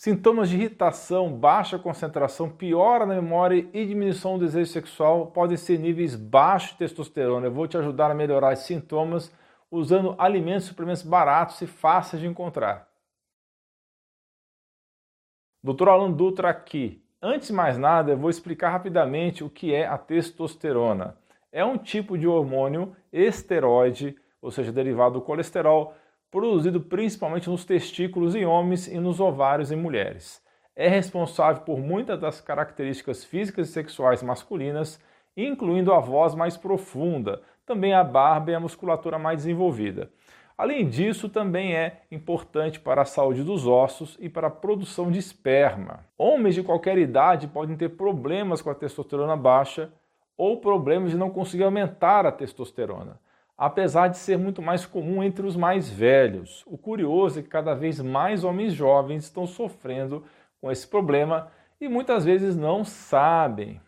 Sintomas de irritação, baixa concentração, piora na memória e diminuição do desejo sexual podem ser níveis baixos de testosterona. Eu vou te ajudar a melhorar esses sintomas usando alimentos e suplementos baratos e fáceis de encontrar. Dr. Alan Dutra aqui. Antes de mais nada, eu vou explicar rapidamente o que é a testosterona. É um tipo de hormônio esteroide, ou seja, derivado do colesterol, produzido principalmente nos testículos em homens e nos ovários em mulheres. É responsável por muitas das características físicas e sexuais masculinas, incluindo a voz mais profunda, também a barba e a musculatura mais desenvolvida. Além disso, também é importante para a saúde dos ossos e para a produção de esperma. Homens de qualquer idade podem ter problemas com a testosterona baixa ou problemas de não conseguir aumentar a testosterona, apesar de ser muito mais comum entre os mais velhos. O curioso é que cada vez mais homens jovens estão sofrendo com esse problema e muitas vezes não sabem.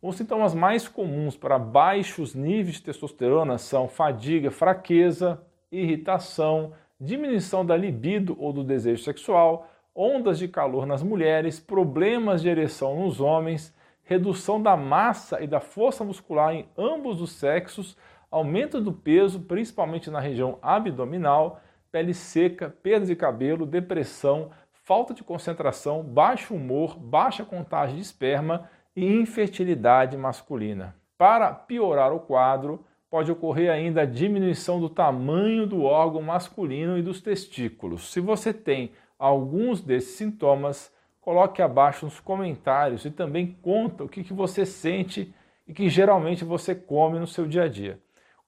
Os sintomas mais comuns para baixos níveis de testosterona são fadiga, fraqueza, irritação, diminuição da libido ou do desejo sexual, ondas de calor nas mulheres, problemas de ereção nos homens, redução da massa e da força muscular em ambos os sexos, aumento do peso, principalmente na região abdominal, pele seca, perda de cabelo, depressão, falta de concentração, baixo humor, baixa contagem de esperma e infertilidade masculina. Para piorar o quadro, pode ocorrer ainda a diminuição do tamanho do órgão masculino e dos testículos. Se você tem alguns desses sintomas, coloque abaixo nos comentários e também conta o que, que você sente e que geralmente você come no seu dia a dia.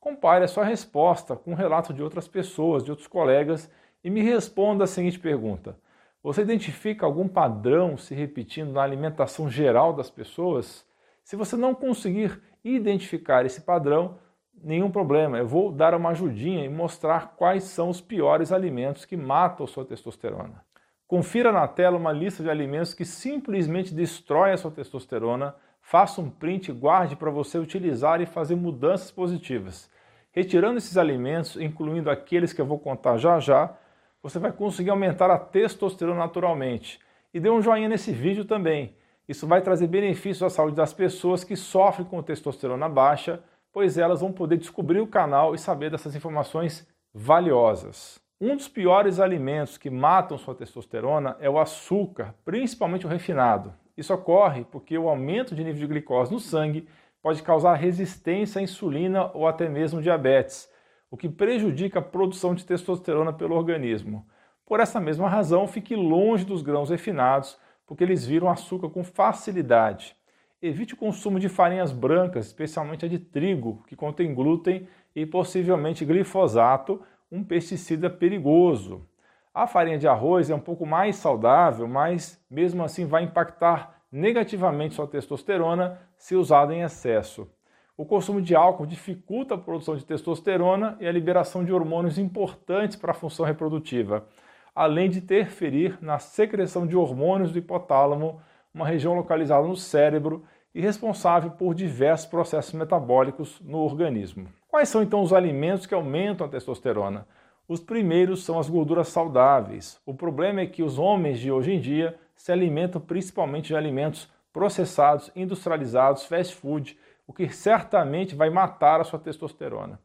Compare a sua resposta com o relato de outras pessoas, de outros colegas e me responda a seguinte pergunta: Você identifica algum padrão se repetindo na alimentação geral das pessoas? Se você não conseguir identificar esse padrão, nenhum problema. Eu vou dar uma ajudinha e mostrar quais são os piores alimentos que matam sua testosterona. Confira na tela uma lista de alimentos que simplesmente destrói a sua testosterona. Faça um print e guarde para você utilizar e fazer mudanças positivas. Retirando esses alimentos, incluindo aqueles que eu vou contar já já, você vai conseguir aumentar a testosterona naturalmente. E dê um joinha nesse vídeo também. Isso vai trazer benefícios à saúde das pessoas que sofrem com testosterona baixa pois elas vão poder descobrir o canal e saber dessas informações valiosas. Um dos piores alimentos que matam sua testosterona é o açúcar, principalmente o refinado. Isso ocorre porque o aumento de nível de glicose no sangue pode causar resistência à insulina ou até mesmo diabetes, o que prejudica a produção de testosterona pelo organismo. Por essa mesma razão, fique longe dos grãos refinados, porque eles viram açúcar com facilidade. Evite o consumo de farinhas brancas, especialmente a de trigo, que contém glúten e possivelmente glifosato, um pesticida perigoso. A farinha de arroz é um pouco mais saudável, mas mesmo assim vai impactar negativamente sua testosterona se usada em excesso. O consumo de álcool dificulta a produção de testosterona e a liberação de hormônios importantes para a função reprodutiva, além de interferir na secreção de hormônios do hipotálamo, uma região localizada no cérebro e responsável por diversos processos metabólicos no organismo. Quais são então os alimentos que aumentam a testosterona? Os primeiros são as gorduras saudáveis. O problema é que os homens de hoje em dia se alimentam principalmente de alimentos processados, industrializados, fast food, o que certamente vai matar a sua testosterona.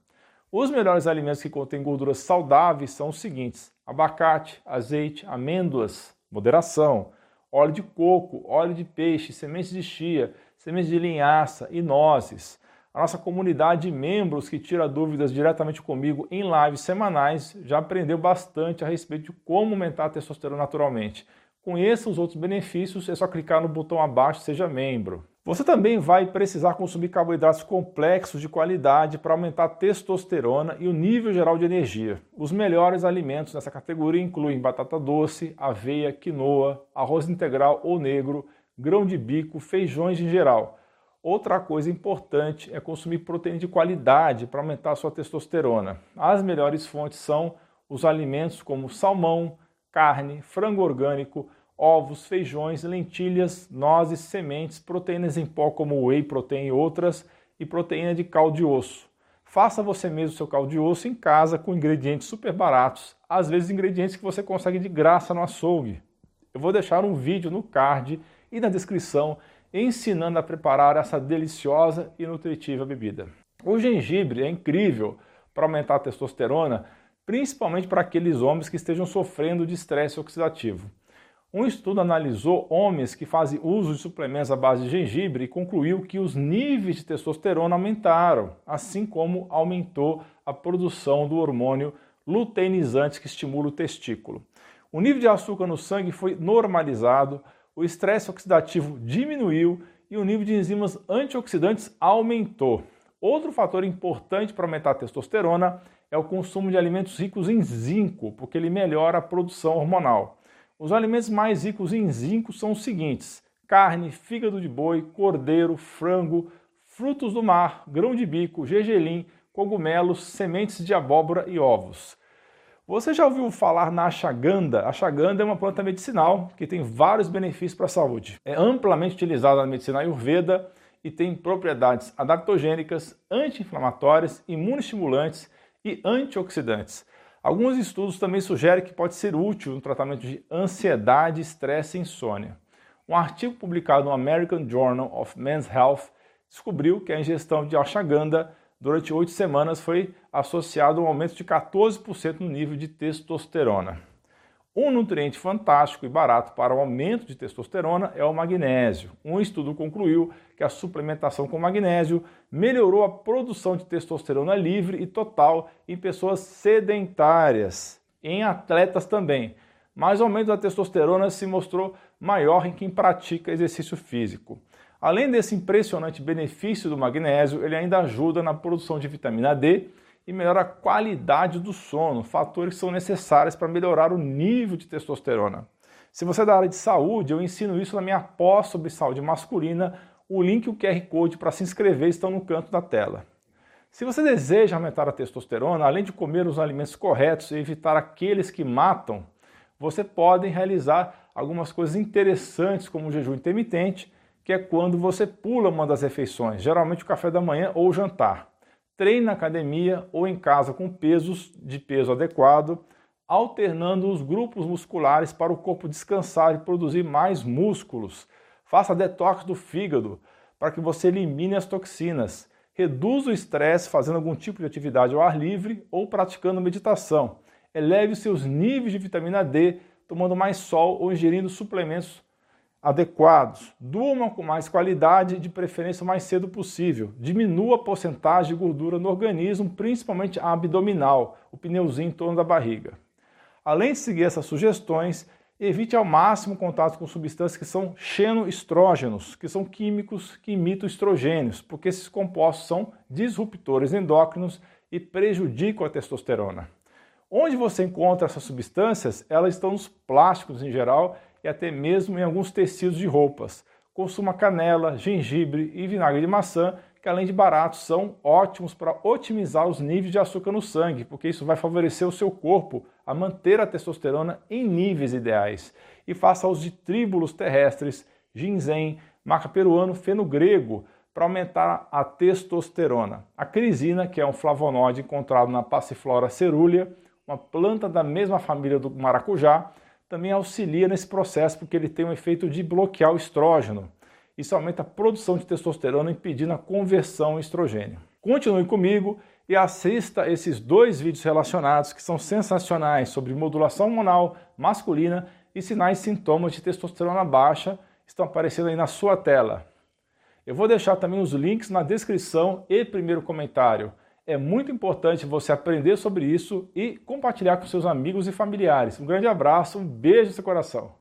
Os melhores alimentos que contêm gorduras saudáveis são os seguintes: abacate, azeite, amêndoas, moderação, óleo de coco, óleo de peixe, sementes de chia, sementes de linhaça e nozes. A nossa comunidade de membros que tira dúvidas diretamente comigo em lives semanais já aprendeu bastante a respeito de como aumentar a testosterona naturalmente. Conheça os outros benefícios, é só clicar no botão abaixo Seja Membro. Você também vai precisar consumir carboidratos complexos de qualidade para aumentar a testosterona e o nível geral de energia. Os melhores alimentos nessa categoria incluem batata doce, aveia, quinoa, arroz integral ou negro, grão de bico, feijões em geral. Outra coisa importante é consumir proteína de qualidade para aumentar a sua testosterona. As melhores fontes são os alimentos como salmão, carne, frango orgânico, ovos, feijões, lentilhas, nozes, sementes, proteínas em pó como whey protein e outras, e proteína de caldo de osso. Faça você mesmo seu caldo de osso em casa com ingredientes super baratos, às vezes ingredientes que você consegue de graça no açougue. Eu vou deixar um vídeo no card e na descrição ensinando a preparar essa deliciosa e nutritiva bebida. O gengibre é incrível para aumentar a testosterona, principalmente para aqueles homens que estejam sofrendo de estresse oxidativo. Um estudo analisou homens que fazem uso de suplementos à base de gengibre e concluiu que os níveis de testosterona aumentaram, assim como aumentou a produção do hormônio luteinizante que estimula o testículo. O nível de açúcar no sangue foi normalizado, o estresse oxidativo diminuiu e o nível de enzimas antioxidantes aumentou. Outro fator importante para aumentar a testosterona é o consumo de alimentos ricos em zinco, porque ele melhora a produção hormonal. Os alimentos mais ricos em zinco são os seguintes: carne, fígado de boi, cordeiro, frango, frutos do mar, grão de bico, gergelim, cogumelos, sementes de abóbora e ovos. Você já ouviu falar na ashwagandha? A ashwagandha é uma planta medicinal que tem vários benefícios para a saúde. É amplamente utilizada na medicina ayurveda e tem propriedades adaptogênicas, anti-inflamatórias, imunoestimulantes e antioxidantes. Alguns estudos também sugerem que pode ser útil no tratamento de ansiedade, estresse e insônia. Um artigo publicado no American Journal of Men's Health descobriu que a ingestão de ashwagandha durante oito semanas foi associado a um aumento de 14% no nível de testosterona. Um nutriente fantástico e barato para o aumento de testosterona é o magnésio. Um estudo concluiu que a suplementação com magnésio melhorou a produção de testosterona livre e total em pessoas sedentárias, em atletas também. Mas o aumento da testosterona se mostrou maior em quem pratica exercício físico. Além desse impressionante benefício do magnésio, ele ainda ajuda na produção de vitamina D e melhora a qualidade do sono, fatores que são necessários para melhorar o nível de testosterona. Se você é da área de saúde, eu ensino isso na minha pós sobre saúde masculina. O link e o QR Code para se inscrever estão no canto da tela. Se você deseja aumentar a testosterona, além de comer os alimentos corretos e evitar aqueles que matam, você pode realizar algumas coisas interessantes, como o jejum intermitente, que é quando você pula uma das refeições, geralmente o café da manhã ou o jantar. Treine na academia ou em casa com pesos de peso adequado, alternando os grupos musculares para o corpo descansar e produzir mais músculos. Faça detox do fígado para que você elimine as toxinas. Reduza o estresse fazendo algum tipo de atividade ao ar livre ou praticando meditação. Eleve seus níveis de vitamina D tomando mais sol ou ingerindo suplementos adequados. Durma com mais qualidade, de preferência o mais cedo possível. Diminua a porcentagem de gordura no organismo, principalmente a abdominal, o pneuzinho em torno da barriga. Além de seguir essas sugestões, evite ao máximo contato com substâncias que são xenoestrógenos, que são químicos que imitam estrogênios, porque esses compostos são disruptores endócrinos e prejudicam a testosterona. Onde você encontra essas substâncias? Elas estão nos plásticos em geral até mesmo em alguns tecidos de roupas. Consuma canela, gengibre e vinagre de maçã, que além de baratos, são ótimos para otimizar os níveis de açúcar no sangue, porque isso vai favorecer o seu corpo a manter a testosterona em níveis ideais. E faça uso de tríbulos terrestres, ginseng, maca peruano, feno grego, para aumentar a testosterona. A crisina, que é um flavonoide encontrado na Passiflora cerulea, uma planta da mesma família do maracujá, também auxilia nesse processo porque ele tem um efeito de bloquear o estrógeno. Isso aumenta a produção de testosterona, impedindo a conversão ao estrogênio. Continue comigo e assista esses dois vídeos relacionados que são sensacionais sobre modulação hormonal masculina e sinais e sintomas de testosterona baixa estão aparecendo aí na sua tela. Eu vou deixar também os links na descrição e primeiro comentário. É muito importante você aprender sobre isso e compartilhar com seus amigos e familiares. Um grande abraço, um beijo no seu coração.